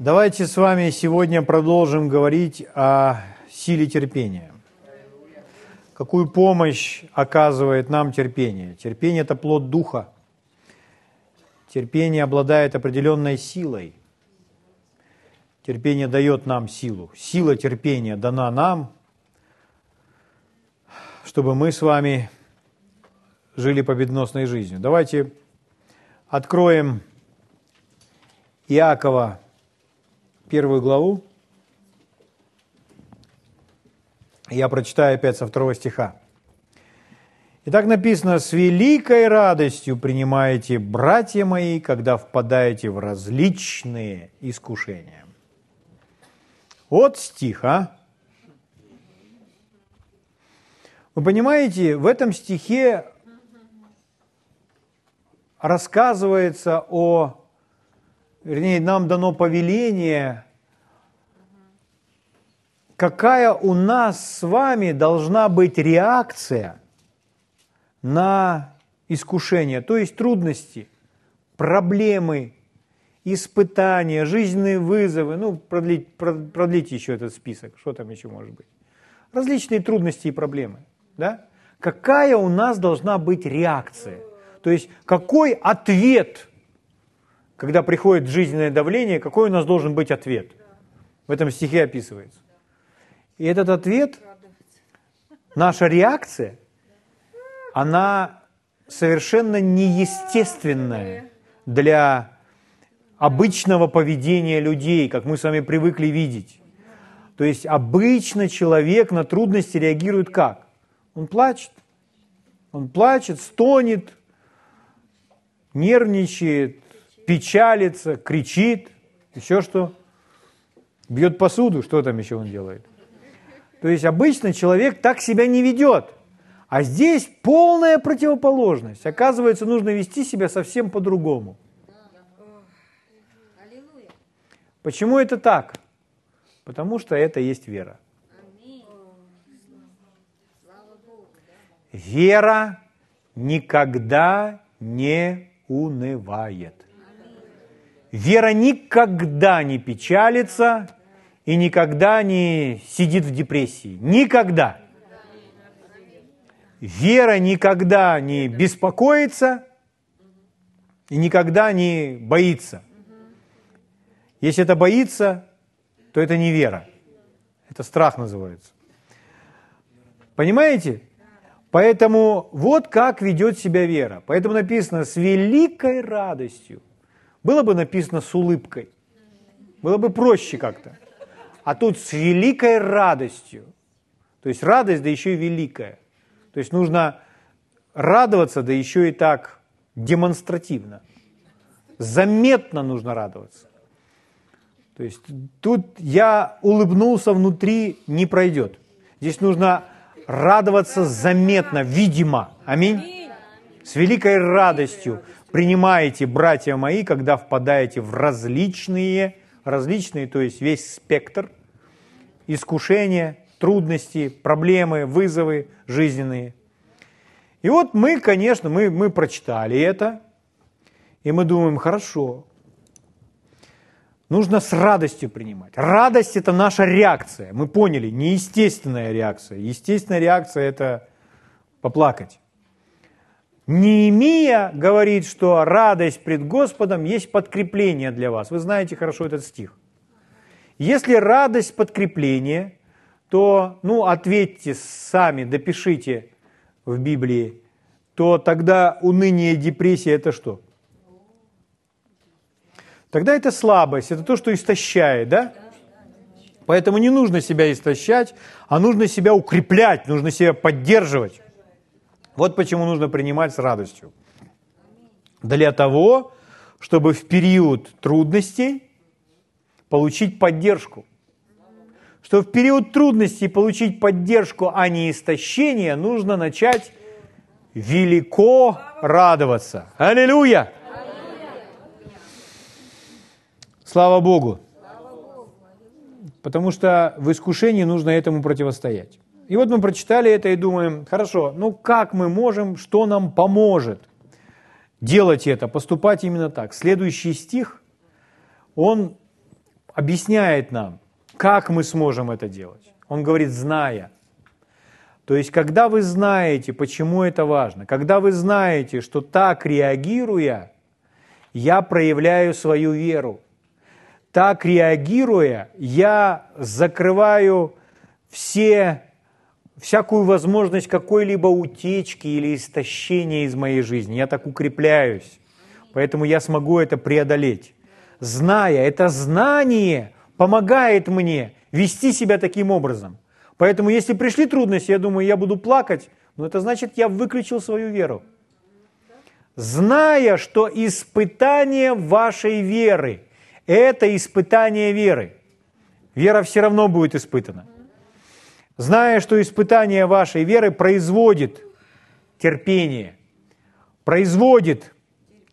Давайте с вами сегодня продолжим говорить о силе терпения. Какую помощь оказывает нам терпение? Терпение – это плод духа. Терпение обладает определенной силой. Терпение дает нам силу. Сила терпения дана нам, чтобы мы с вами жили победоносной жизнью. Давайте откроем Иакова, первую главу. Я прочитаю опять со второго стиха. Итак написано, «С великой радостью принимаете, братья мои, когда впадаете в различные искушения». Вот стих, а? Вы понимаете, в этом стихе рассказывается о, вернее, нам дано повеление, какая у нас с вами должна быть реакция на искушение, то есть трудности, проблемы, испытания, жизненные вызовы, ну, продлить, продлить еще этот список, что там еще может быть. Различные трудности и проблемы, да? Какая у нас должна быть реакция? То есть какой ответ, когда приходит жизненное давление, какой у нас должен быть ответ? В этом стихе описывается. И этот ответ, наша реакция, она совершенно неестественная для обычного поведения людей, как мы с вами привыкли видеть. То есть обычно человек на трудности реагирует как? Он плачет. Он плачет, стонет, нервничает, печалится, кричит, еще что? Бьет посуду, что там еще он делает? То есть обычно человек так себя не ведет. А здесь полная противоположность. Оказывается, нужно вести себя совсем по-другому. Почему это так? Потому что это есть вера. Вера никогда не унывает. Вера никогда не печалится и никогда не сидит в депрессии. Никогда. Вера никогда не беспокоится и никогда не боится. Если это боится, то это не вера. Это страх называется. Понимаете? Поэтому вот как ведет себя вера. Поэтому написано с великой радостью. Было бы написано с улыбкой. Было бы проще как-то. А тут с великой радостью. То есть радость, да еще и великая. То есть нужно радоваться, да еще и так демонстративно. Заметно нужно радоваться. То есть тут я улыбнулся внутри, не пройдет. Здесь нужно радоваться заметно, видимо. Аминь. С великой радостью принимаете, братья мои, когда впадаете в различные, различные, то есть весь спектр искушения, трудности, проблемы, вызовы жизненные. И вот мы, конечно, мы, мы прочитали это, и мы думаем, хорошо, нужно с радостью принимать. Радость – это наша реакция. Мы поняли, неестественная реакция. Естественная реакция – это поплакать. Неемия говорит, что радость пред Господом есть подкрепление для вас. Вы знаете хорошо этот стих. Если радость подкрепление, то, ну, ответьте сами, допишите в Библии, то тогда уныние депрессия – это что? Тогда это слабость, это то, что истощает, да? Поэтому не нужно себя истощать, а нужно себя укреплять, нужно себя поддерживать. Вот почему нужно принимать с радостью. Для того, чтобы в период трудностей получить поддержку. Что в период трудностей получить поддержку, а не истощение, нужно начать велико радоваться. Аллилуйя! Слава Богу. Потому что в искушении нужно этому противостоять. И вот мы прочитали это и думаем, хорошо, ну как мы можем, что нам поможет делать это, поступать именно так. Следующий стих, он объясняет нам, как мы сможем это делать. Он говорит, зная. То есть, когда вы знаете, почему это важно, когда вы знаете, что так реагируя, я проявляю свою веру, так реагируя, я закрываю все, всякую возможность какой-либо утечки или истощения из моей жизни. Я так укрепляюсь. Поэтому я смогу это преодолеть. Зная, это знание помогает мне вести себя таким образом. Поэтому если пришли трудности, я думаю, я буду плакать, но это значит, я выключил свою веру. Зная, что испытание вашей веры – это испытание веры. Вера все равно будет испытана. Зная, что испытание вашей веры производит терпение, производит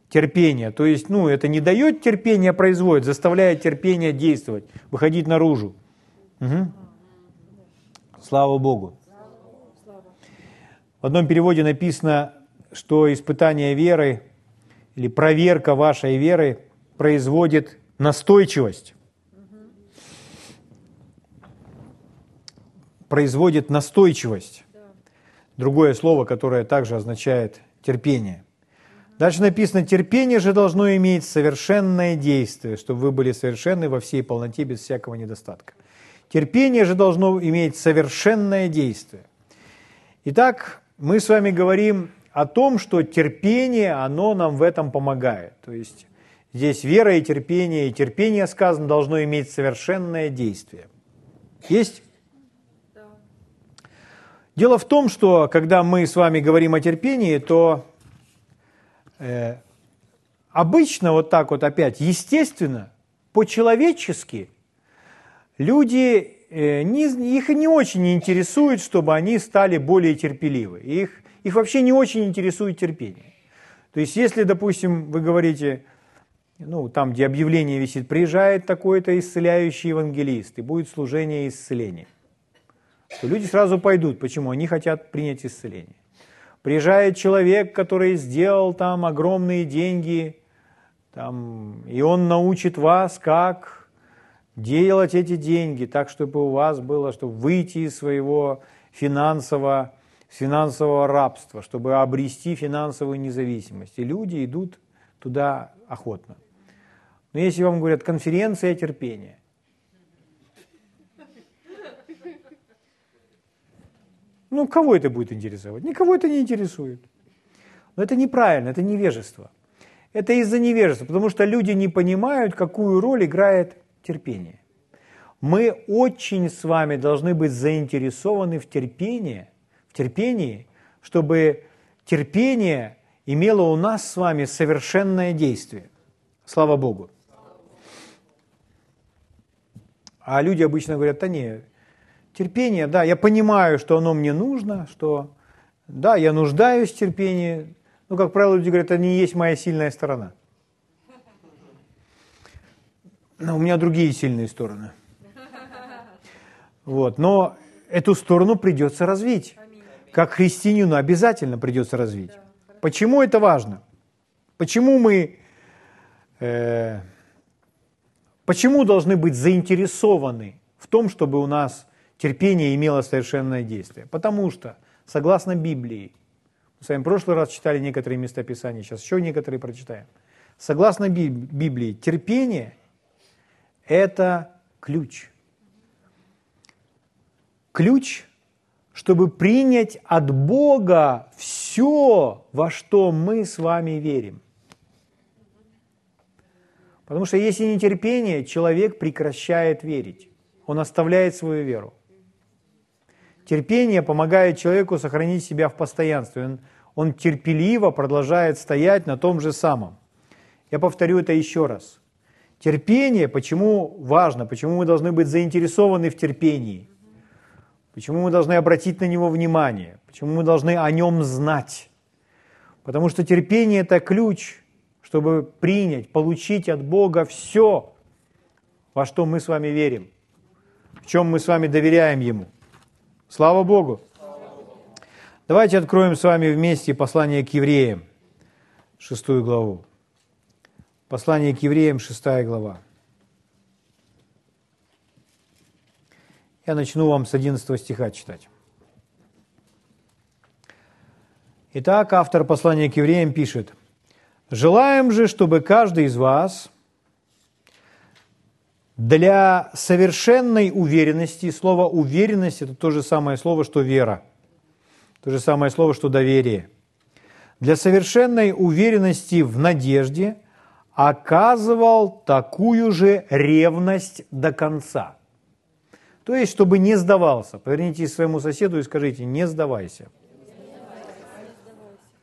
терпение. То есть, ну, это не дает терпения, а производит, заставляет терпение действовать, выходить наружу. Угу. Слава Богу. В одном переводе написано, что испытание веры или проверка вашей веры производит настойчивость. Производит настойчивость. Другое слово, которое также означает терпение. Дальше написано, терпение же должно иметь совершенное действие, чтобы вы были совершенны во всей полноте без всякого недостатка. Терпение же должно иметь совершенное действие. Итак, мы с вами говорим о том, что терпение, оно нам в этом помогает. То есть здесь вера и терпение, и терпение, сказано, должно иметь совершенное действие. Есть? Дело в том, что когда мы с вами говорим о терпении, то Э, обычно вот так вот опять, естественно, по-человечески, люди, э, не, их не очень интересует, чтобы они стали более терпеливы. Их, их вообще не очень интересует терпение. То есть, если, допустим, вы говорите, ну, там, где объявление висит, приезжает такой-то исцеляющий евангелист, и будет служение исцеления, то люди сразу пойдут. Почему? Они хотят принять исцеление. Приезжает человек, который сделал там огромные деньги, там, и он научит вас, как делать эти деньги так, чтобы у вас было, чтобы выйти из своего финансового, финансового рабства, чтобы обрести финансовую независимость. И люди идут туда охотно. Но если вам говорят конференция терпения, Ну, кого это будет интересовать? Никого это не интересует. Но это неправильно, это невежество. Это из-за невежества, потому что люди не понимают, какую роль играет терпение. Мы очень с вами должны быть заинтересованы в терпении, в терпении, чтобы терпение имело у нас с вами совершенное действие. Слава Богу. А люди обычно говорят, да не, Терпение, да, я понимаю, что оно мне нужно, что да, я нуждаюсь в терпении. Ну, как правило, люди говорят, это не есть моя сильная сторона. Но у меня другие сильные стороны. Вот. Но эту сторону придется развить. Как христианину обязательно придется развить. Почему это важно? Почему мы... Э, почему должны быть заинтересованы в том, чтобы у нас терпение имело совершенное действие. Потому что, согласно Библии, мы с вами в прошлый раз читали некоторые места Писания, сейчас еще некоторые прочитаем. Согласно Библии, терпение – это ключ. Ключ, чтобы принять от Бога все, во что мы с вами верим. Потому что если не терпение, человек прекращает верить. Он оставляет свою веру. Терпение помогает человеку сохранить себя в постоянстве. Он, он терпеливо продолжает стоять на том же самом. Я повторю это еще раз. Терпение, почему важно, почему мы должны быть заинтересованы в терпении, почему мы должны обратить на него внимание, почему мы должны о нем знать. Потому что терпение – это ключ, чтобы принять, получить от Бога все, во что мы с вами верим, в чем мы с вами доверяем Ему – Слава Богу! Давайте откроем с вами вместе послание к евреям, шестую главу. Послание к евреям, шестая глава. Я начну вам с 11 стиха читать. Итак, автор послания к евреям пишет, «Желаем же, чтобы каждый из вас для совершенной уверенности, слово «уверенность» – это то же самое слово, что «вера», то же самое слово, что «доверие», для совершенной уверенности в надежде оказывал такую же ревность до конца. То есть, чтобы не сдавался. Повернитесь своему соседу и скажите, не сдавайся.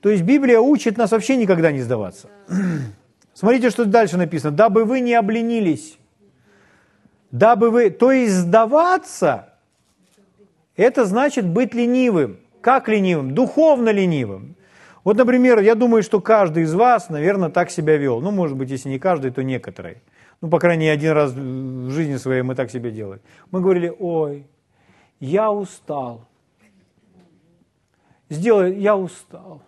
То есть Библия учит нас вообще никогда не сдаваться. Смотрите, что дальше написано. Дабы вы не обленились. Дабы вы... То есть сдаваться, это значит быть ленивым. Как ленивым? Духовно ленивым. Вот, например, я думаю, что каждый из вас, наверное, так себя вел. Ну, может быть, если не каждый, то некоторые. Ну, по крайней мере, один раз в жизни своей мы так себя делали. Мы говорили, ой, я устал. Сделай, я устал.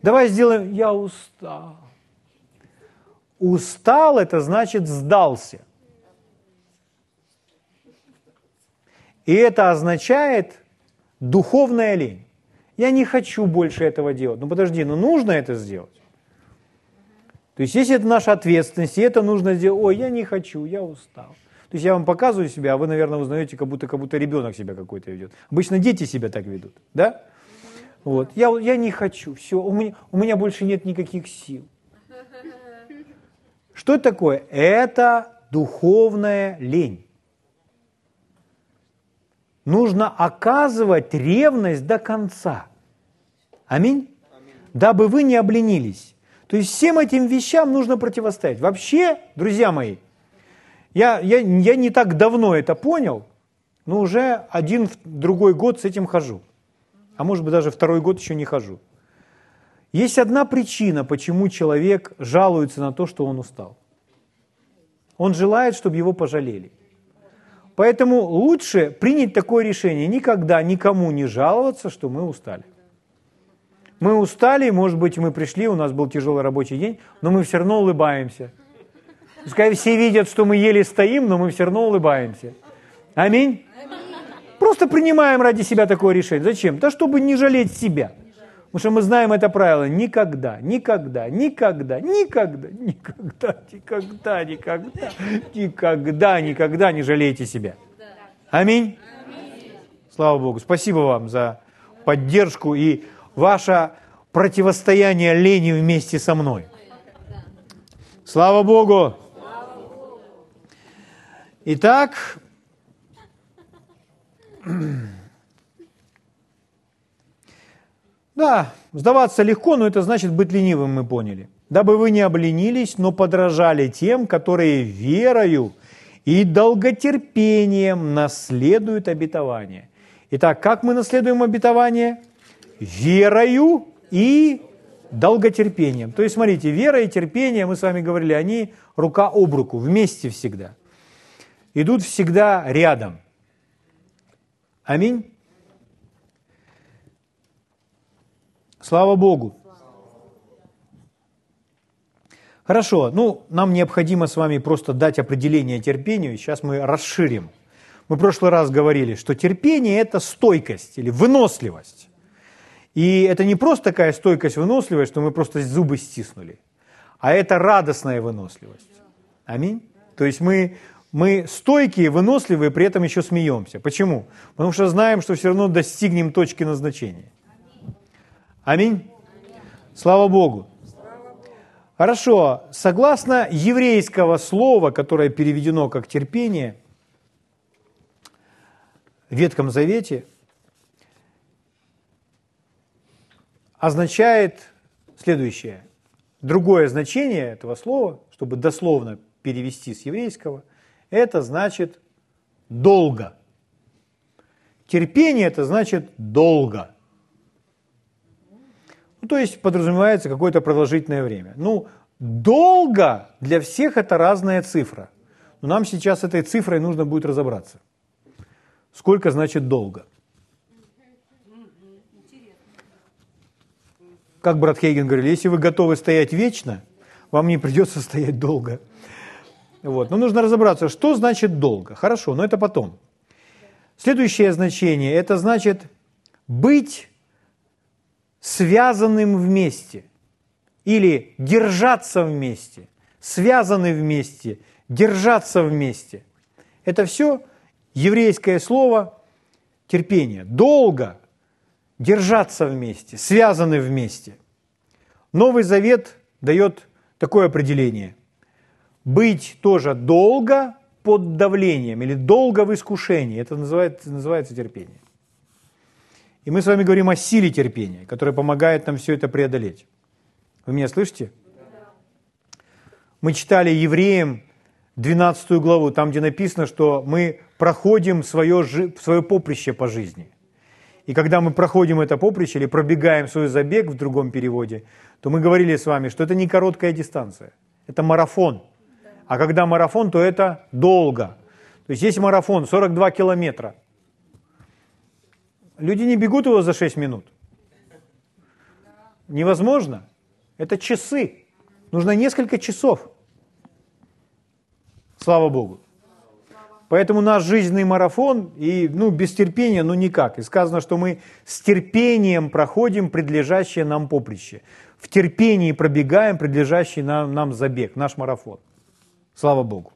Давай сделаем, я устал. Устал – это значит сдался. И это означает духовная лень. Я не хочу больше этого делать. Ну подожди, ну нужно это сделать. То есть если это наша ответственность, и это нужно сделать, ой, я не хочу, я устал. То есть я вам показываю себя, а вы, наверное, узнаете, как будто, как будто ребенок себя какой-то ведет. Обычно дети себя так ведут, да? Вот. Я, я не хочу, все, у меня, у меня больше нет никаких сил. Что это такое? Это духовная лень. Нужно оказывать ревность до конца. Аминь? Аминь. Дабы вы не обленились. То есть всем этим вещам нужно противостоять. Вообще, друзья мои, я, я, я не так давно это понял, но уже один, другой год с этим хожу а может быть даже второй год еще не хожу. Есть одна причина, почему человек жалуется на то, что он устал. Он желает, чтобы его пожалели. Поэтому лучше принять такое решение, никогда никому не жаловаться, что мы устали. Мы устали, может быть, мы пришли, у нас был тяжелый рабочий день, но мы все равно улыбаемся. Пускай все видят, что мы еле стоим, но мы все равно улыбаемся. Аминь. Просто принимаем ради себя такое решение. Зачем? Да чтобы не жалеть себя. Потому что мы знаем это правило. Никогда, никогда, никогда, никогда, никогда, никогда, никогда, никогда, никогда не жалейте себя. Аминь. Слава Богу. Спасибо вам за поддержку и ваше противостояние лени вместе со мной. Слава Богу. Итак, Да, сдаваться легко, но это значит быть ленивым, мы поняли. Дабы вы не обленились, но подражали тем, которые верою и долготерпением наследуют обетование. Итак, как мы наследуем обетование? Верою и долготерпением. То есть, смотрите, вера и терпение, мы с вами говорили, они рука об руку, вместе всегда. Идут всегда рядом. Аминь. Слава Богу. Хорошо, ну, нам необходимо с вами просто дать определение терпению. Сейчас мы расширим. Мы в прошлый раз говорили, что терпение – это стойкость или выносливость. И это не просто такая стойкость, выносливость, что мы просто зубы стиснули, а это радостная выносливость. Аминь. То есть мы, мы стойкие, выносливые, при этом еще смеемся. Почему? Потому что знаем, что все равно достигнем точки назначения. Аминь. Слава Богу. Хорошо. Согласно еврейского слова, которое переведено как терпение, в Ветхом Завете означает следующее. Другое значение этого слова, чтобы дословно перевести с еврейского, это значит долго. Терпение это значит долго. Ну, то есть подразумевается какое-то продолжительное время. Ну, долго для всех это разная цифра. Но нам сейчас с этой цифрой нужно будет разобраться. Сколько значит долго? Как брат Хейген говорил, если вы готовы стоять вечно, вам не придется стоять долго. Вот. Но нужно разобраться, что значит долго. Хорошо, но это потом. Следующее значение – это значит быть связанным вместе или держаться вместе, связаны вместе, держаться вместе. Это все еврейское слово терпение. Долго держаться вместе, связаны вместе. Новый Завет дает такое определение. Быть тоже долго под давлением или долго в искушении. Это называется, называется терпение. И мы с вами говорим о силе терпения, которая помогает нам все это преодолеть. Вы меня слышите? Мы читали евреям 12 главу, там, где написано, что мы проходим свое, свое поприще по жизни. И когда мы проходим это поприще или пробегаем свой забег в другом переводе, то мы говорили с вами, что это не короткая дистанция, это марафон. А когда марафон, то это долго. То есть есть марафон 42 километра. Люди не бегут его за 6 минут. Невозможно. Это часы. Нужно несколько часов. Слава Богу. Поэтому наш жизненный марафон, и ну, без терпения, ну никак. И сказано, что мы с терпением проходим предлежащее нам поприще. В терпении пробегаем предлежащий нам, нам забег, наш марафон. Слава Богу.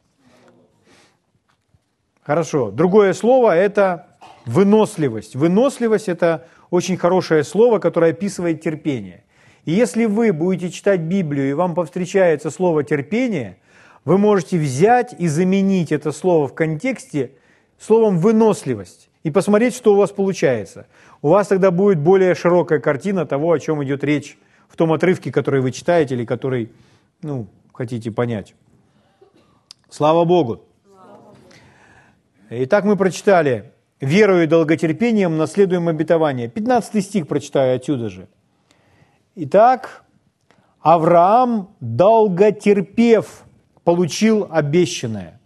Хорошо. Другое слово – это выносливость. Выносливость – это очень хорошее слово, которое описывает терпение. И если вы будете читать Библию, и вам повстречается слово «терпение», вы можете взять и заменить это слово в контексте словом «выносливость» и посмотреть, что у вас получается. У вас тогда будет более широкая картина того, о чем идет речь в том отрывке, который вы читаете или который ну, хотите понять. Слава Богу! Итак, мы прочитали «Верою и долготерпением наследуем обетование». 15 стих прочитаю отсюда же. Итак, Авраам, долготерпев, получил обещанное.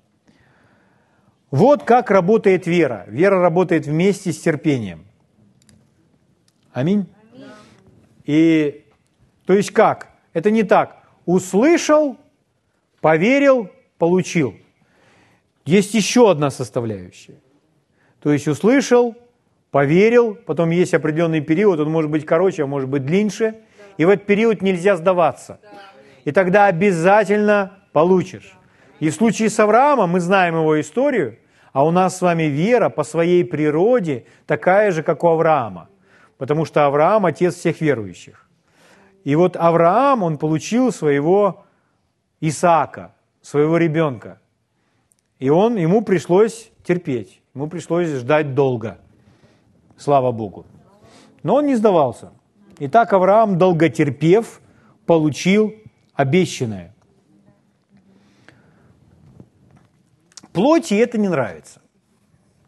Вот как работает вера. Вера работает вместе с терпением. Аминь. И то есть как? Это не так. Услышал, поверил, получил. Есть еще одна составляющая. То есть услышал, поверил, потом есть определенный период, он может быть короче, а может быть длиннее, и в этот период нельзя сдаваться. И тогда обязательно получишь. И в случае с Авраамом мы знаем его историю, а у нас с вами вера по своей природе такая же, как у Авраама. Потому что Авраам – отец всех верующих. И вот Авраам, он получил своего Исаака, своего ребенка. И он, ему пришлось терпеть, ему пришлось ждать долго. Слава Богу. Но он не сдавался. Итак, Авраам, долготерпев, получил обещанное. Плоти это не нравится.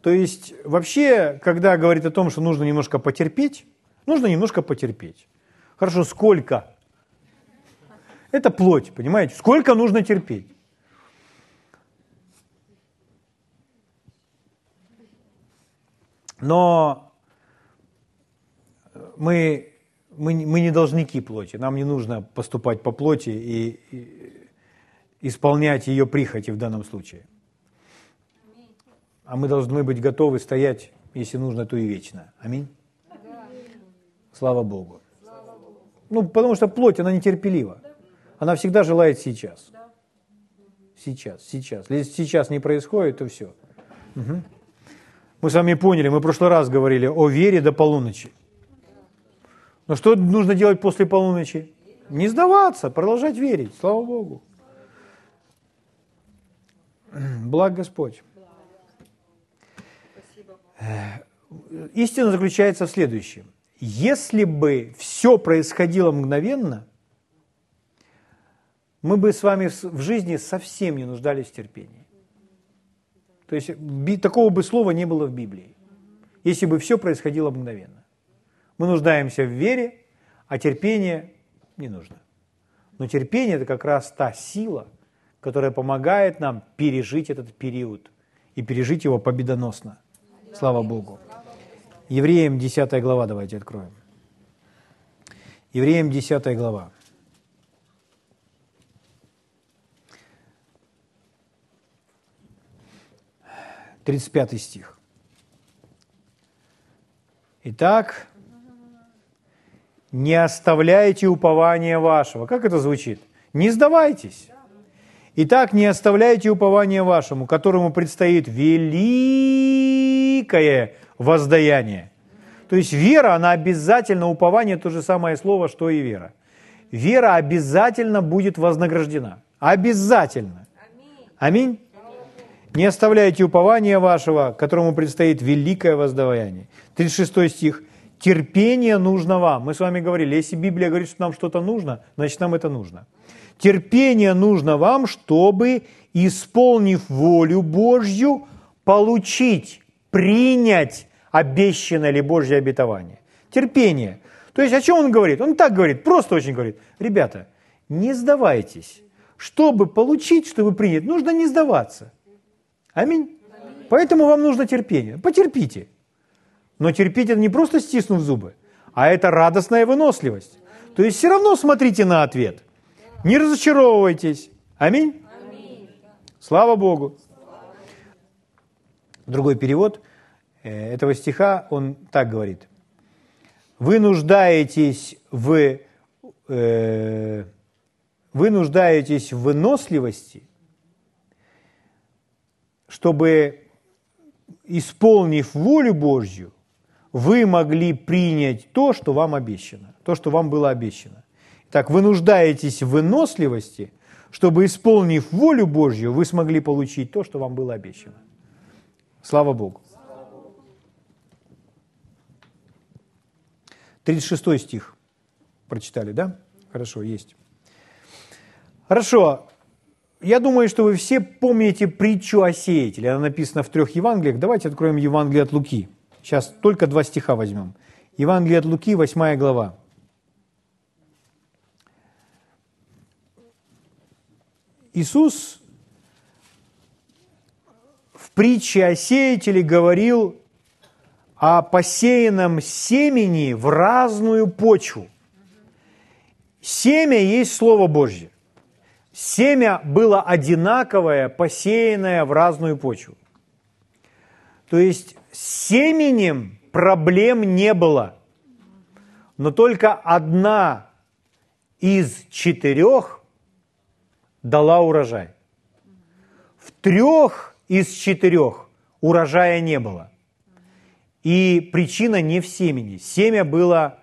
То есть вообще, когда говорит о том, что нужно немножко потерпеть, нужно немножко потерпеть. Хорошо, сколько? Это плоть, понимаете? Сколько нужно терпеть? Но мы, мы, мы не должники плоти. Нам не нужно поступать по плоти и, и исполнять ее прихоти в данном случае. А мы должны быть готовы стоять, если нужно, то и вечно. Аминь. Слава Богу. Ну, потому что плоть, она нетерпелива. Она всегда желает сейчас. Сейчас, сейчас. Если сейчас не происходит, то все. Угу. Мы с вами поняли, мы в прошлый раз говорили о вере до полуночи. Но что нужно делать после полуночи? Не сдаваться, продолжать верить. Слава Богу. Благ Господь. Истина заключается в следующем. Если бы все происходило мгновенно, мы бы с вами в жизни совсем не нуждались в терпении. То есть такого бы слова не было в Библии, если бы все происходило мгновенно. Мы нуждаемся в вере, а терпение не нужно. Но терпение – это как раз та сила, которая помогает нам пережить этот период и пережить его победоносно. Слава Богу. Евреям 10 глава давайте откроем. Евреям 10 глава. Тридцать пятый стих. Итак, не оставляйте упования вашего. Как это звучит? Не сдавайтесь. Итак, не оставляйте упования вашему, которому предстоит великое воздаяние. То есть вера, она обязательно, упование то же самое слово, что и вера. Вера обязательно будет вознаграждена. Обязательно. Аминь. Не оставляйте упования вашего, которому предстоит великое воздаяние. 36 стих. Терпение нужно вам. Мы с вами говорили, если Библия говорит, что нам что-то нужно, значит нам это нужно. Терпение нужно вам, чтобы, исполнив волю Божью, получить, принять обещанное ли Божье обетование. Терпение. То есть о чем он говорит? Он так говорит, просто очень говорит. Ребята, не сдавайтесь. Чтобы получить, чтобы принять, нужно не сдаваться. Аминь. Поэтому вам нужно терпение. Потерпите. Но терпеть это не просто стиснув зубы, а это радостная выносливость. То есть все равно смотрите на ответ. Не разочаровывайтесь. Аминь. Аминь. Слава Богу. Другой перевод э, этого стиха, он так говорит. Вы нуждаетесь в, э, вы нуждаетесь в выносливости, чтобы, исполнив волю Божью, вы могли принять то, что вам обещано, то, что вам было обещано. Так, вы нуждаетесь в выносливости, чтобы, исполнив волю Божью, вы смогли получить то, что вам было обещано. Слава Богу. 36 стих прочитали, да? Хорошо, есть. Хорошо. Я думаю, что вы все помните притчу о сеятеле. Она написана в трех Евангелиях. Давайте откроем Евангелие от Луки. Сейчас только два стиха возьмем. Евангелие от Луки, 8 глава. Иисус в притче о сеятеле говорил о посеянном семени в разную почву. Семя есть Слово Божье. Семя было одинаковое, посеянное в разную почву. То есть с семенем проблем не было. Но только одна из четырех дала урожай. В трех из четырех урожая не было. И причина не в семени. Семя было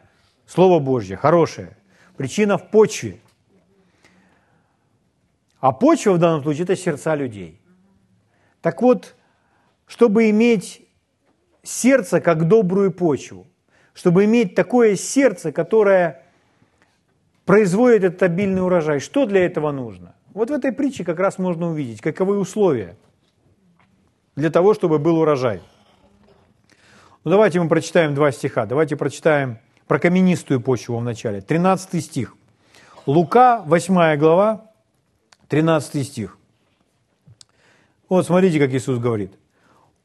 Слово Божье, хорошее. Причина в почве. А почва в данном случае – это сердца людей. Так вот, чтобы иметь сердце как добрую почву, чтобы иметь такое сердце, которое производит этот обильный урожай, что для этого нужно? Вот в этой притче как раз можно увидеть, каковы условия для того, чтобы был урожай. Ну, давайте мы прочитаем два стиха. Давайте прочитаем про каменистую почву в начале. 13 стих. Лука, 8 глава, 13 стих. Вот смотрите, как Иисус говорит.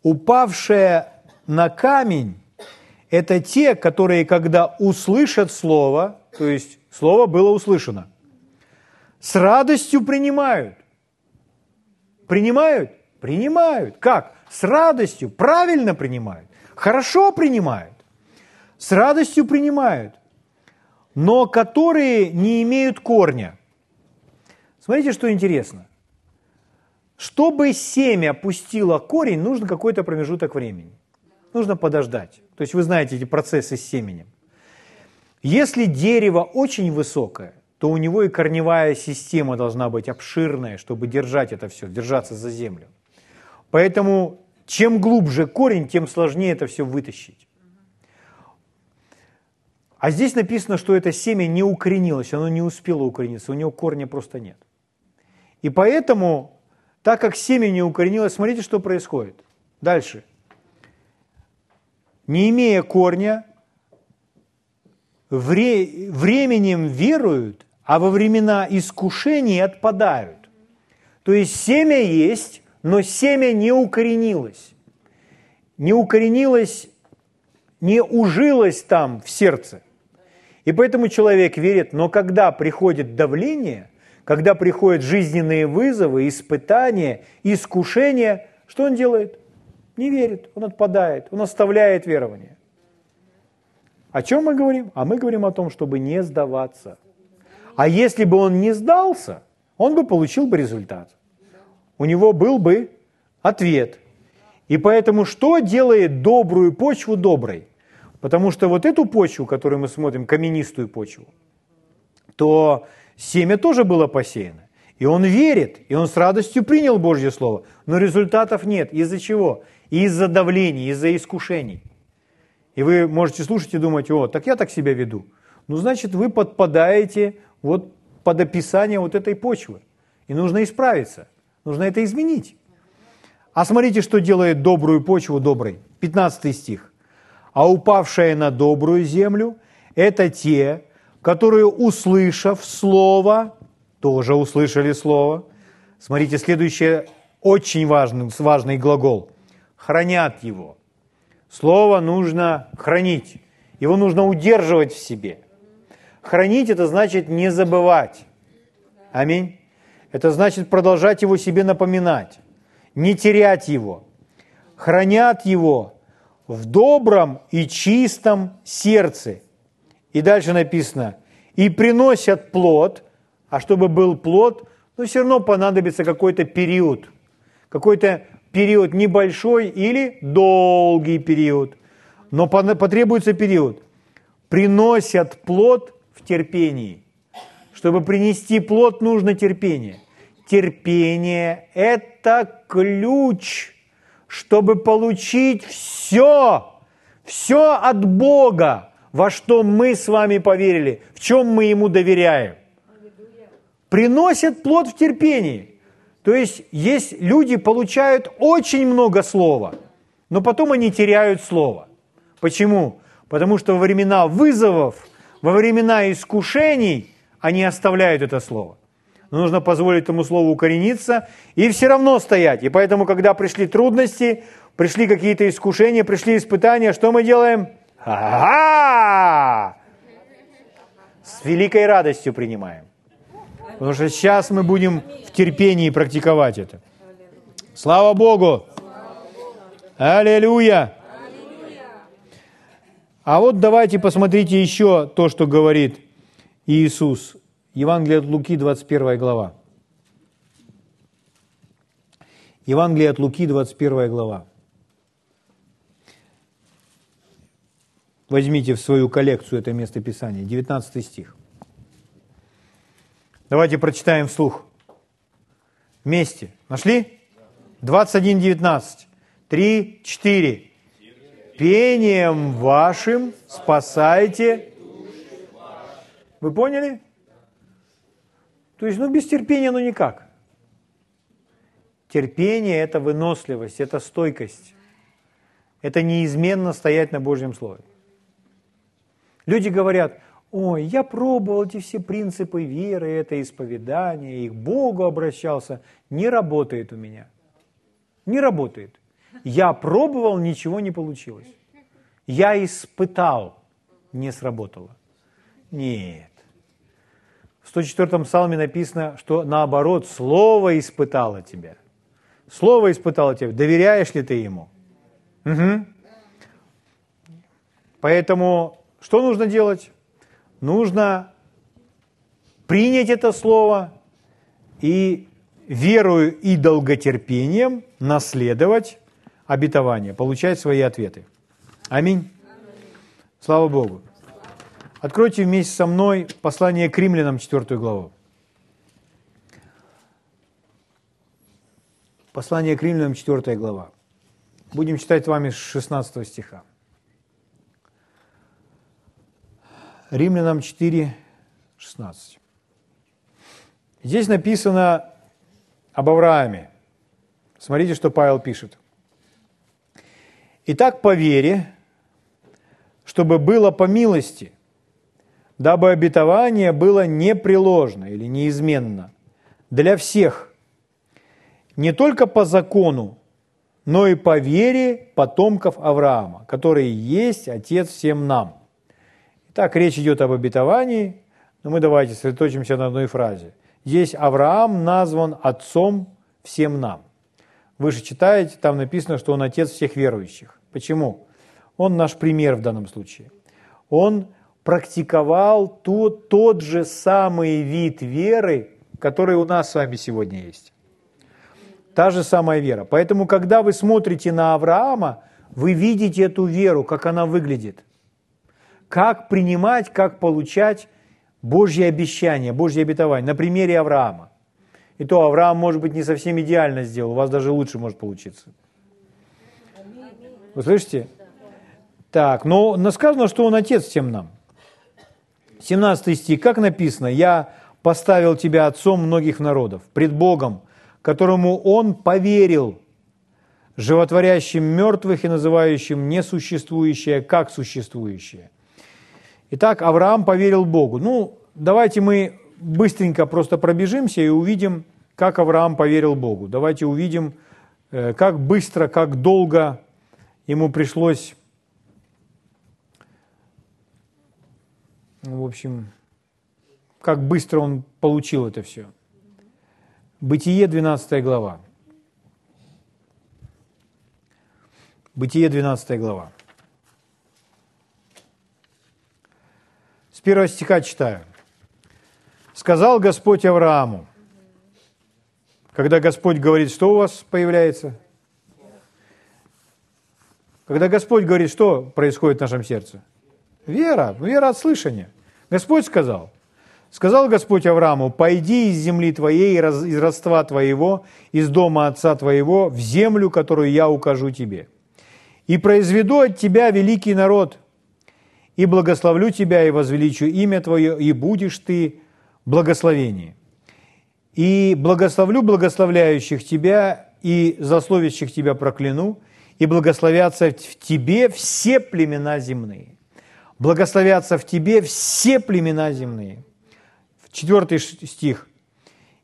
«Упавшая на камень – это те, которые, когда услышат Слово, то есть Слово было услышано – с радостью принимают. Принимают? Принимают. Как? С радостью. Правильно принимают. Хорошо принимают. С радостью принимают. Но которые не имеют корня. Смотрите, что интересно. Чтобы семя пустило корень, нужно какой-то промежуток времени. Нужно подождать. То есть вы знаете эти процессы с семенем. Если дерево очень высокое, то у него и корневая система должна быть обширная, чтобы держать это все, держаться за землю. Поэтому чем глубже корень, тем сложнее это все вытащить. А здесь написано, что это семя не укоренилось, оно не успело укорениться, у него корня просто нет. И поэтому, так как семя не укоренилось, смотрите, что происходит. Дальше. Не имея корня, вре- временем веруют, а во времена искушений отпадают. То есть семя есть, но семя не укоренилось. Не укоренилось, не ужилось там в сердце. И поэтому человек верит, но когда приходит давление, когда приходят жизненные вызовы, испытания, искушения, что он делает? Не верит, он отпадает, он оставляет верование. О чем мы говорим? А мы говорим о том, чтобы не сдаваться. А если бы он не сдался, он бы получил бы результат. У него был бы ответ. И поэтому что делает добрую почву доброй? Потому что вот эту почву, которую мы смотрим, каменистую почву, то семя тоже было посеяно. И он верит, и он с радостью принял Божье Слово, но результатов нет. Из-за чего? Из-за давлений, из-за искушений. И вы можете слушать и думать, о, так я так себя веду. Ну, значит, вы подпадаете вот под описание вот этой почвы. И нужно исправиться, нужно это изменить. А смотрите, что делает добрую почву доброй. 15 стих. «А упавшая на добрую землю – это те, которые, услышав Слово, тоже услышали Слово. Смотрите, следующий очень важный, важный глагол. Хранят его. Слово нужно хранить. Его нужно удерживать в себе. Хранить – это значит не забывать. Аминь. Это значит продолжать его себе напоминать, не терять его. Хранят его в добром и чистом сердце. И дальше написано, и приносят плод, а чтобы был плод, ну все равно понадобится какой-то период, какой-то период небольшой или долгий период, но потребуется период. Приносят плод в терпении. Чтобы принести плод, нужно терпение. Терпение – это ключ, чтобы получить все, все от Бога, во что мы с вами поверили, в чем мы Ему доверяем. Приносит плод в терпении. То есть есть люди получают очень много слова, но потом они теряют слово. Почему? Потому что во времена вызовов, во времена искушений – они оставляют это слово. Но нужно позволить этому слову укорениться и все равно стоять. И поэтому, когда пришли трудности, пришли какие-то искушения, пришли испытания, что мы делаем? Ага! С великой радостью принимаем. Потому что сейчас мы будем в терпении практиковать это. Слава Богу! Аллилуйя! А вот давайте посмотрите еще то, что говорит Иисус. Евангелие от Луки, 21 глава. Евангелие от Луки, 21 глава. Возьмите в свою коллекцию это место Писания, 19 стих. Давайте прочитаем вслух. Вместе. Нашли? 21, 19. 3, 4. Пением вашим спасайте вы поняли? То есть, ну, без терпения, ну, никак. Терпение – это выносливость, это стойкость. Это неизменно стоять на Божьем Слове. Люди говорят, ой, я пробовал эти все принципы веры, это исповедание, и к Богу обращался. Не работает у меня. Не работает. Я пробовал, ничего не получилось. Я испытал, не сработало. Нет. В 104 псалме написано, что наоборот, Слово испытало тебя. Слово испытало тебя. Доверяешь ли ты Ему? Угу. Поэтому что нужно делать? Нужно принять это Слово и верою и долготерпением наследовать обетование, получать свои ответы. Аминь. Слава Богу. Откройте вместе со мной послание к римлянам, 4 главу. Послание к римлянам, 4 глава. Будем читать с вами с 16 стиха. Римлянам 4, 16. Здесь написано об Аврааме. Смотрите, что Павел пишет. «Итак, по вере, чтобы было по милости, дабы обетование было непреложно или неизменно для всех, не только по закону, но и по вере потомков Авраама, который есть Отец всем нам. Итак, речь идет об обетовании, но мы давайте сосредоточимся на одной фразе. Здесь Авраам назван Отцом всем нам. Вы же читаете, там написано, что он Отец всех верующих. Почему? Он наш пример в данном случае. он практиковал тот, тот же самый вид веры, который у нас с вами сегодня есть. Та же самая вера. Поэтому, когда вы смотрите на Авраама, вы видите эту веру, как она выглядит. Как принимать, как получать Божье обещание, Божье обетование. На примере Авраама. И то Авраам, может быть, не совсем идеально сделал, у вас даже лучше может получиться. Вы слышите? Так, но сказано, что он отец всем нам. 17 стих, как написано, «Я поставил тебя отцом многих народов, пред Богом, которому он поверил, животворящим мертвых и называющим несуществующее как существующее». Итак, Авраам поверил Богу. Ну, давайте мы быстренько просто пробежимся и увидим, как Авраам поверил Богу. Давайте увидим, э, как быстро, как долго ему пришлось, ну, в общем, как быстро он получил это все. Бытие, 12 глава. Бытие, 12 глава. Первого стиха читаю. «Сказал Господь Аврааму». Когда Господь говорит, что у вас появляется? Когда Господь говорит, что происходит в нашем сердце? Вера, вера от слышания. Господь сказал. Сказал Господь Аврааму, пойди из земли твоей, из родства твоего, из дома отца твоего, в землю, которую я укажу тебе. И произведу от тебя великий народ, и благословлю тебя, и возвеличу имя твое, и будешь ты благословение. И благословлю благословляющих тебя, и засловящих тебя прокляну, и благословятся в тебе все племена земные. Благословятся в тебе все племена земные. Четвертый стих.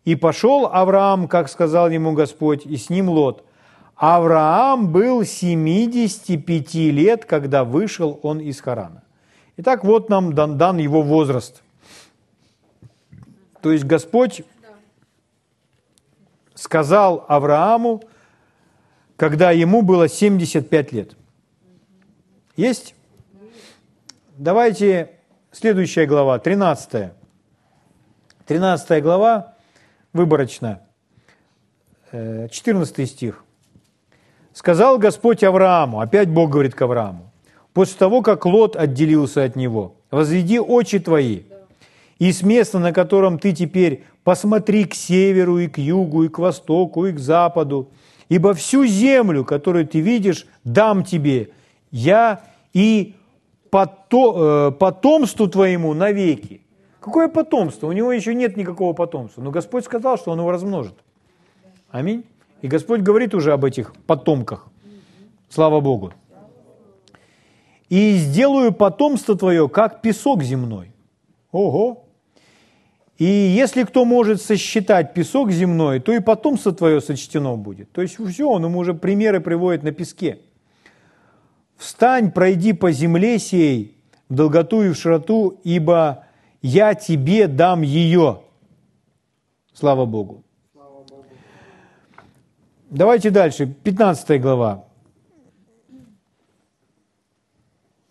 «И пошел Авраам, как сказал ему Господь, и с ним Лот. Авраам был 75 лет, когда вышел он из Харана». Итак, вот нам дан, дан его возраст. То есть Господь сказал Аврааму, когда ему было 75 лет. Есть? Давайте следующая глава, 13. 13 глава, выборочно, 14 э, стих. «Сказал Господь Аврааму», опять Бог говорит к Аврааму, «после того, как Лот отделился от него, возведи очи твои, и с места, на котором ты теперь, посмотри к северу и к югу, и к востоку, и к западу, ибо всю землю, которую ты видишь, дам тебе, я и э, потомству твоему навеки. Какое потомство? У него еще нет никакого потомства. Но Господь сказал, что он его размножит. Аминь. И Господь говорит уже об этих потомках. Слава Богу. И сделаю потомство твое, как песок земной. Ого! И если кто может сосчитать песок земной, то и потомство твое сочтено будет. То есть все, он ему уже примеры приводит на песке. «Встань, пройди по земле сей, в долготу и в широту, ибо я тебе дам ее». Слава Богу. Давайте дальше, 15 глава.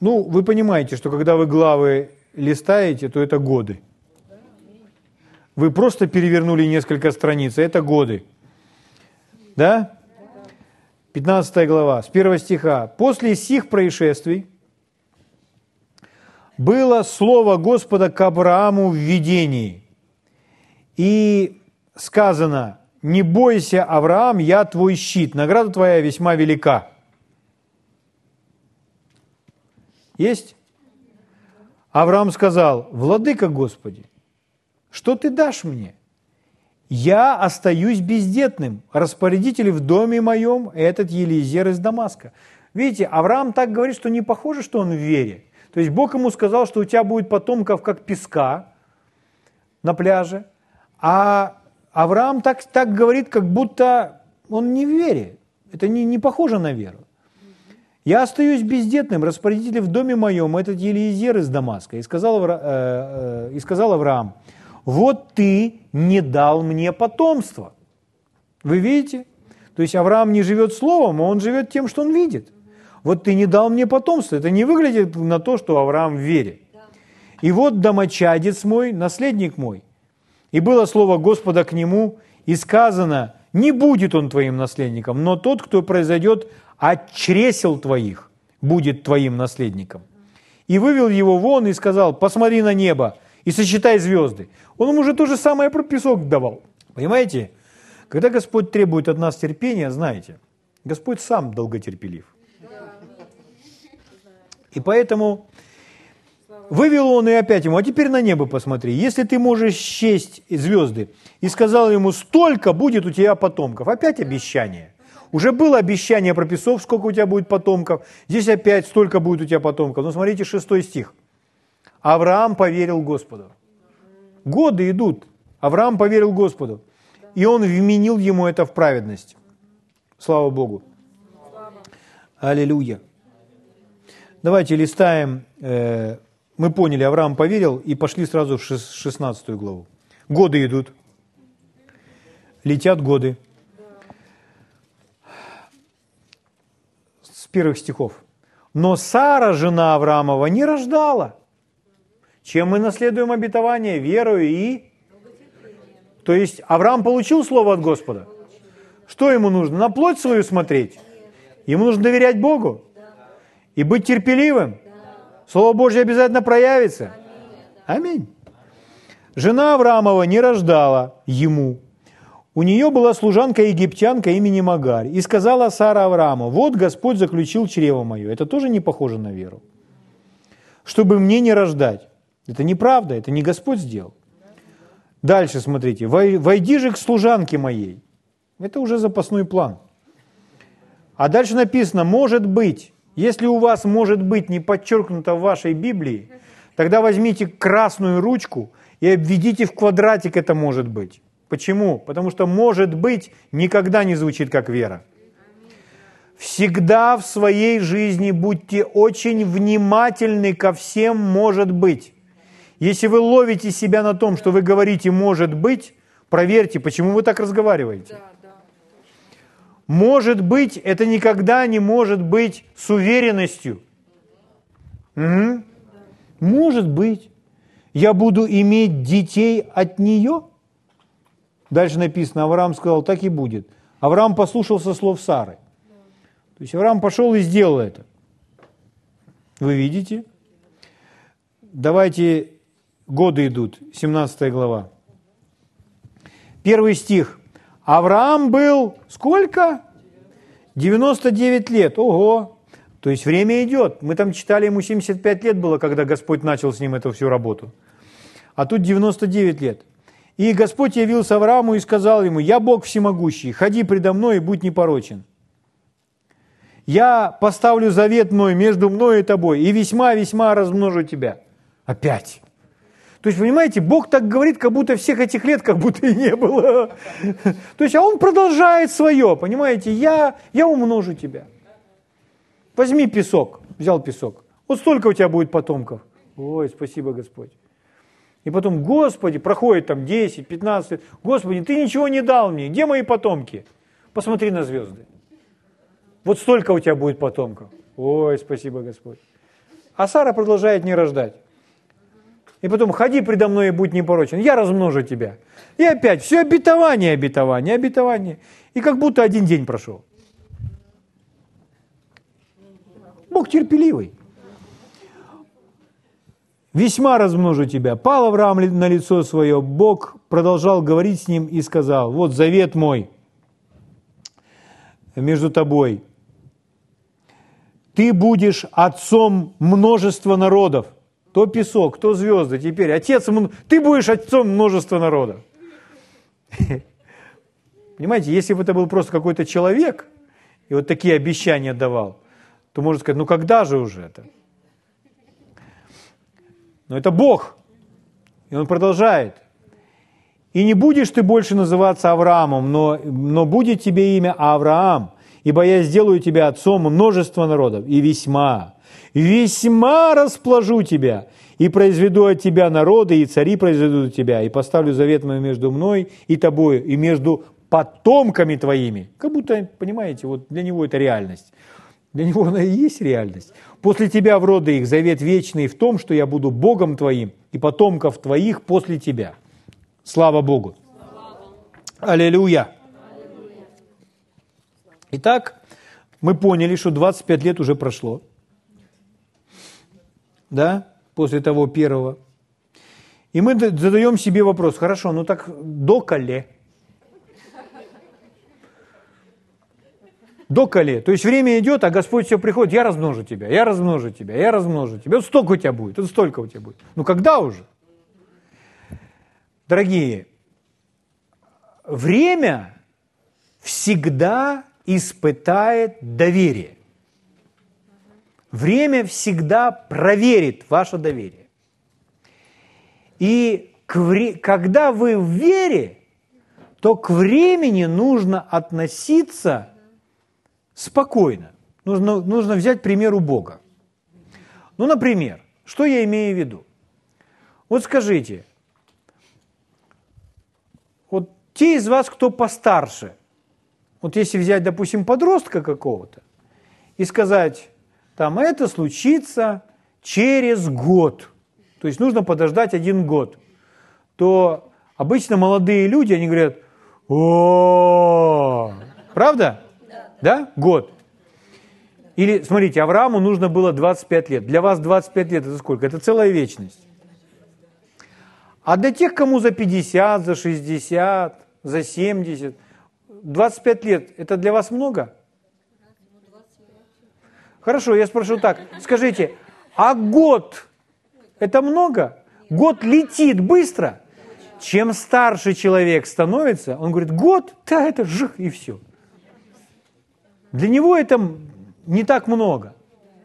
Ну, вы понимаете, что когда вы главы листаете, то это годы. Вы просто перевернули несколько страниц, а это годы. Да? 15 глава, с 1 стиха. «После сих происшествий было слово Господа к Аврааму в видении, и сказано, не бойся, Авраам, я твой щит, награда твоя весьма велика». Есть? Авраам сказал, «Владыка Господи, что ты дашь мне? Я остаюсь бездетным, распорядитель в доме моем этот Елизер из Дамаска». Видите, Авраам так говорит, что не похоже, что он в вере. То есть Бог ему сказал, что у тебя будет потомков, как песка на пляже. А Авраам так, так говорит, как будто он не в вере. Это не, не похоже на веру. Я остаюсь бездетным, распорядителем в доме моем, этот Елизер из Дамаска. И сказал, э, э, и сказал Авраам, вот ты не дал мне потомства. Вы видите? То есть Авраам не живет словом, а он живет тем, что он видит. вот ты не дал мне потомство. Это не выглядит на то, что Авраам в вере. И вот домочадец мой, наследник мой. И было слово Господа к нему, и сказано, не будет он твоим наследником, но тот, кто произойдет от чресел твоих, будет твоим наследником. И вывел его вон и сказал, посмотри на небо и сосчитай звезды. Он ему уже то же самое про песок давал. Понимаете? Когда Господь требует от нас терпения, знаете, Господь сам долготерпелив. И поэтому вывел он и опять ему, а теперь на небо посмотри, если ты можешь счесть звезды. И сказал ему, столько будет у тебя потомков. Опять обещание. Уже было обещание про песок, сколько у тебя будет потомков. Здесь опять столько будет у тебя потомков. Но смотрите, шестой стих. Авраам поверил Господу. Годы идут. Авраам поверил Господу. И он вменил ему это в праведность. Слава Богу. Аллилуйя. Давайте листаем. Э, мы поняли, Авраам поверил и пошли сразу в 16 главу. Годы идут. Летят годы. Первых стихов. Но Сара, жена Авраамова, не рождала. Чем мы наследуем обетование? Верою и... То есть Авраам получил слово от Господа? Что ему нужно? На плоть свою смотреть? Ему нужно доверять Богу? И быть терпеливым? Слово Божье обязательно проявится. Аминь. Жена Авраамова не рождала ему. У нее была служанка-египтянка имени Магарь. И сказала Сара Аврааму, вот Господь заключил чрево мое. Это тоже не похоже на веру. Чтобы мне не рождать. Это неправда, это не Господь сделал. Дальше смотрите. «Войди же к служанке моей». Это уже запасной план. А дальше написано «может быть». Если у вас «может быть» не подчеркнуто в вашей Библии, тогда возьмите красную ручку и обведите в квадратик это «может быть». Почему? Потому что «может быть» никогда не звучит как вера. Всегда в своей жизни будьте очень внимательны ко всем «может быть». Если вы ловите себя на том, что вы говорите «может быть», проверьте, почему вы так разговариваете. Может быть, это никогда не может быть с уверенностью. Угу. Может быть, я буду иметь детей от нее? Дальше написано, Авраам сказал, так и будет. Авраам послушался слов Сары. То есть Авраам пошел и сделал это. Вы видите? Давайте годы идут, 17 глава. Первый стих. Авраам был сколько? 99 лет. Ого! То есть время идет. Мы там читали, ему 75 лет было, когда Господь начал с ним эту всю работу. А тут 99 лет. И Господь явился Аврааму и сказал ему, «Я Бог всемогущий, ходи предо мной и будь непорочен. Я поставлю завет мой между мной и тобой, и весьма-весьма размножу тебя». Опять. То есть, понимаете, Бог так говорит, как будто всех этих лет как будто и не было. То есть, а Он продолжает свое, понимаете, я, я умножу тебя. Возьми песок, взял песок. Вот столько у тебя будет потомков. Ой, спасибо, Господь. И потом, Господи, проходит там 10, 15 лет. Господи, ты ничего не дал мне. Где мои потомки? Посмотри на звезды. Вот столько у тебя будет потомков. Ой, спасибо, Господь. А Сара продолжает не рождать. И потом ходи предо мной и будь непорочен. Я размножу тебя. И опять все обетование, обетование, обетование. И как будто один день прошел. Бог терпеливый. Весьма размножу тебя. Пал Авраам на лицо свое. Бог продолжал говорить с ним и сказал, вот завет мой между тобой. Ты будешь отцом множества народов – то песок, то звезды. Теперь отец, ты будешь отцом множества народа. Понимаете, если бы это был просто какой-то человек, и вот такие обещания давал, то можно сказать, ну когда же уже это? Но это Бог. И он продолжает. И не будешь ты больше называться Авраамом, но, но будет тебе имя Авраам, ибо я сделаю тебя отцом множества народов, и весьма, весьма расположу тебя, и произведу от тебя народы, и цари произведут от тебя, и поставлю завет мой между мной и тобою, и между потомками твоими. Как будто, понимаете, вот для него это реальность. Для него она и есть реальность. После тебя в роды их завет вечный в том, что я буду Богом твоим и потомков твоих после тебя. Слава Богу. Аллилуйя. Итак, мы поняли, что 25 лет уже прошло. Да, после того первого. И мы задаем себе вопрос, хорошо, ну так до До коле. То есть время идет, а Господь все приходит, я размножу тебя, я размножу тебя, я размножу тебя. Вот столько у тебя будет, вот столько у тебя будет. Ну когда уже? Дорогие, время всегда испытает доверие. Время всегда проверит ваше доверие. И когда вы в вере, то к времени нужно относиться спокойно. Нужно, нужно взять пример у Бога. Ну, например, что я имею в виду? Вот скажите, вот те из вас, кто постарше, вот если взять, допустим, подростка какого-то и сказать, там, это случится через год, то есть нужно подождать один год, то обычно молодые люди, они говорят, о, правда? Да? Год. Или, смотрите, Аврааму нужно было 25 лет. Для вас 25 лет это сколько? Это целая вечность. А для тех, кому за 50, за 60, за 70, 25 лет, это для вас много? Хорошо, я спрошу так. Скажите, а год это много? Год летит быстро. Чем старше человек становится, он говорит, год, да, это жих, и все. Для него это не так много.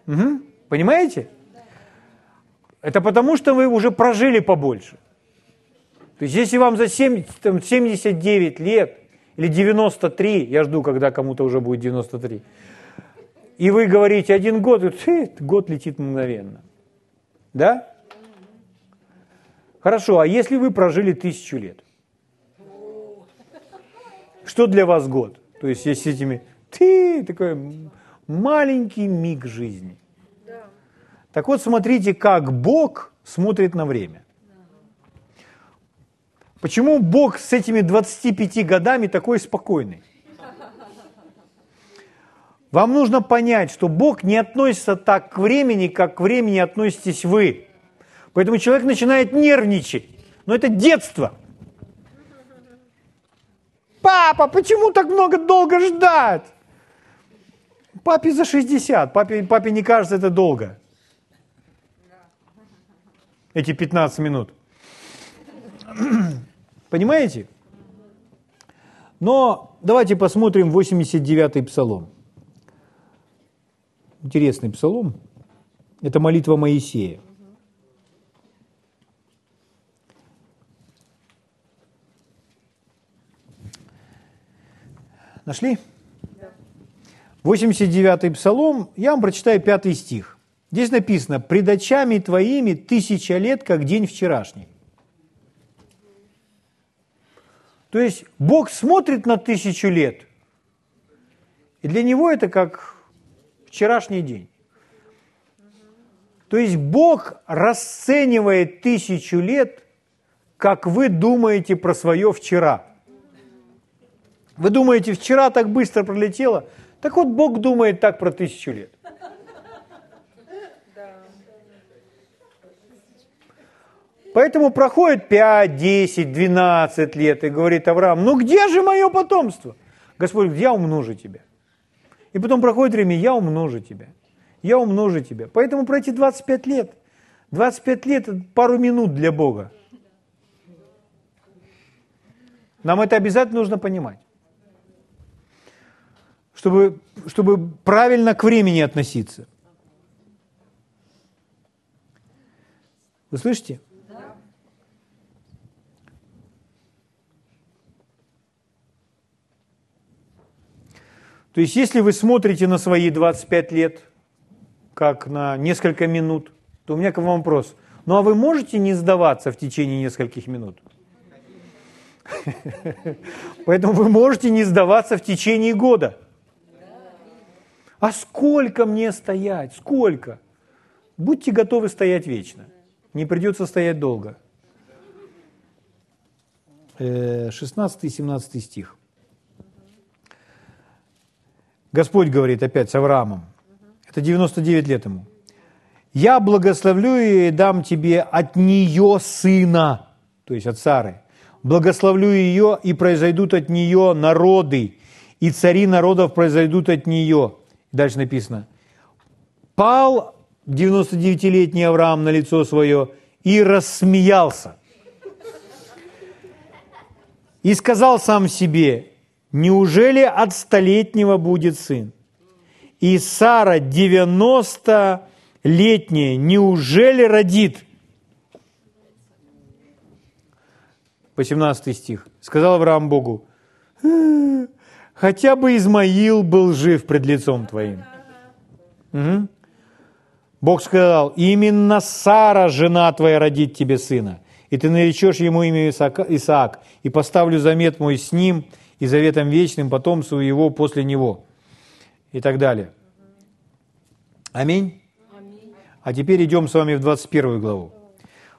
Угу. Понимаете? Это потому, что вы уже прожили побольше. То есть, если вам за 70, там, 79 лет или 93, я жду, когда кому-то уже будет 93, и вы говорите один год, год летит мгновенно. Да? Хорошо, а если вы прожили тысячу лет? Что для вас год? То есть, если этими ты такой маленький миг жизни. Да. Так вот, смотрите, как Бог смотрит на время. Почему Бог с этими 25 годами такой спокойный? Вам нужно понять, что Бог не относится так к времени, как к времени относитесь вы. Поэтому человек начинает нервничать. Но это детство. Папа, почему так много долго ждать? Папе за 60, папе, папе не кажется это долго. Эти 15 минут. Понимаете? Но давайте посмотрим 89-й псалом. Интересный псалом. Это молитва Моисея. Нашли? 89-й псалом, я вам прочитаю пятый стих. Здесь написано, «Пред очами твоими тысяча лет, как день вчерашний». То есть Бог смотрит на тысячу лет, и для Него это как вчерашний день. То есть Бог расценивает тысячу лет, как вы думаете про свое вчера. Вы думаете, вчера так быстро пролетело – так вот, Бог думает так про тысячу лет. Поэтому проходит 5, 10, 12 лет, и говорит Авраам, ну где же мое потомство? Господь говорит, я умножу тебя. И потом проходит время, я умножу тебя. Я умножу тебя. Поэтому пройти 25 лет. 25 лет – это пару минут для Бога. Нам это обязательно нужно понимать чтобы, чтобы правильно к времени относиться. Вы слышите? То есть, если вы смотрите на свои 25 лет, как на несколько минут, то у меня к вам вопрос. Ну а вы можете не сдаваться в течение нескольких минут? Поэтому вы можете не сдаваться в течение года. А сколько мне стоять? Сколько? Будьте готовы стоять вечно. Не придется стоять долго. 16-17 э, стих. Господь говорит опять с Авраамом. Это 99 лет ему. «Я благословлю и дам тебе от нее сына», то есть от Сары. «Благословлю ее, и произойдут от нее народы, и цари народов произойдут от нее». Дальше написано. «Пал 99-летний Авраам на лицо свое и рассмеялся. И сказал сам себе, неужели от столетнего будет сын? И Сара 90-летняя, неужели родит? 18 стих. Сказал Авраам Богу, хотя бы Измаил был жив пред лицом твоим. Угу. Бог сказал, именно Сара, жена твоя, родит тебе сына, и ты наречешь ему имя Исаак, и поставлю замет мой с ним и заветом вечным потомству его после него. И так далее. Аминь. А теперь идем с вами в 21 главу.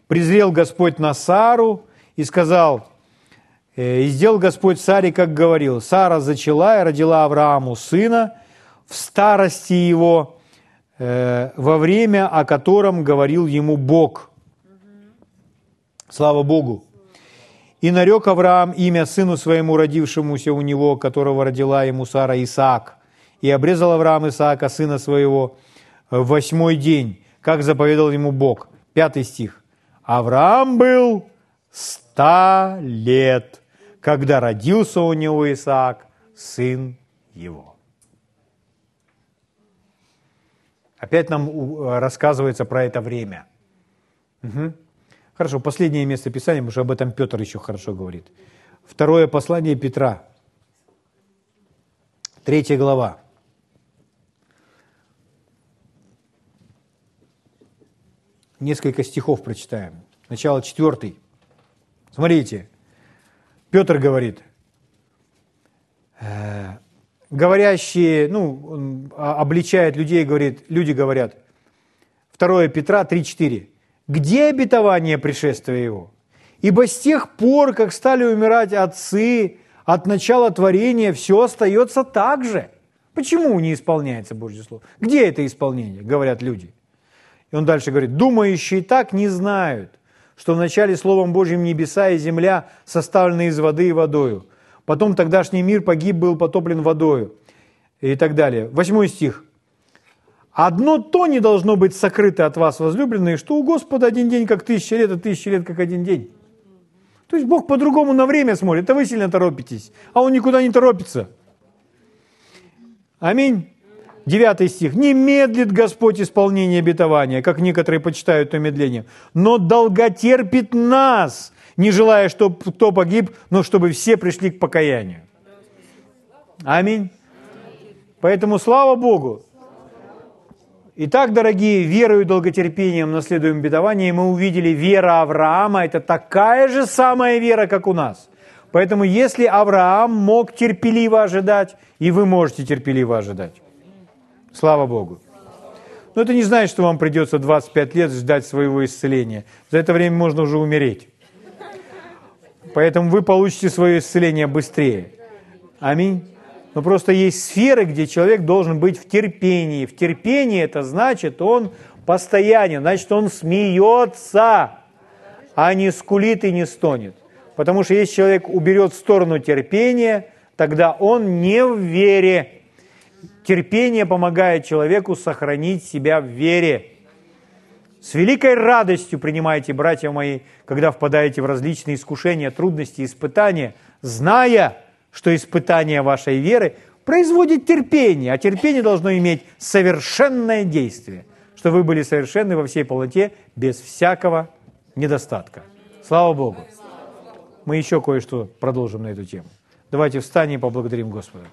«Презрел Господь на Сару и сказал, «Э, и сделал Господь Саре, как говорил, Сара зачала и родила Аврааму сына в старости его, Э, во время, о котором говорил ему Бог. Слава Богу. И нарек Авраам имя сыну своему, родившемуся у него, которого родила ему Сара Исаак. И обрезал Авраам Исаака, сына своего, в восьмой день, как заповедал ему Бог. Пятый стих. Авраам был ста лет, когда родился у него Исаак, сын его. Опять нам э, рассказывается про это время. Угу. Хорошо, последнее место Писания, потому что об этом Петр еще хорошо говорит. Второе послание Петра, третья глава. Несколько стихов прочитаем. Начало четвертый. Смотрите, Петр говорит, «Э, говорящие, ну, обличает людей, говорит, люди говорят, 2 Петра 3,4. «Где обетование пришествия его? Ибо с тех пор, как стали умирать отцы от начала творения, все остается так же». Почему не исполняется Божье Слово? Где это исполнение, говорят люди. И он дальше говорит, думающие так не знают, что вначале Словом Божьим небеса и земля составлены из воды и водою, Потом тогдашний мир погиб, был потоплен водою и так далее. Восьмой стих. Одно то не должно быть сокрыто от вас, возлюбленные, что у Господа один день как тысяча лет, а тысяча лет как один день. То есть Бог по-другому на время смотрит, а вы сильно торопитесь, а Он никуда не торопится. Аминь. Девятый стих. «Не медлит Господь исполнение обетования, как некоторые почитают то медление, но долготерпит нас, не желая, чтобы кто погиб, но чтобы все пришли к покаянию. Аминь. Поэтому слава Богу. Итак, дорогие, верою и долготерпением наследуем бедование, мы увидели вера Авраама, это такая же самая вера, как у нас. Поэтому если Авраам мог терпеливо ожидать, и вы можете терпеливо ожидать. Слава Богу. Но это не значит, что вам придется 25 лет ждать своего исцеления. За это время можно уже умереть. Поэтому вы получите свое исцеление быстрее. Аминь. Но просто есть сферы, где человек должен быть в терпении. В терпении это значит, он постоянен, значит, он смеется, а не скулит и не стонет. Потому что если человек уберет в сторону терпения, тогда он не в вере. Терпение помогает человеку сохранить себя в вере. С великой радостью принимайте, братья мои, когда впадаете в различные искушения, трудности, испытания, зная, что испытание вашей веры производит терпение, а терпение должно иметь совершенное действие, что вы были совершенны во всей полноте, без всякого недостатка. Слава Богу! Мы еще кое-что продолжим на эту тему. Давайте встанем и поблагодарим Господа.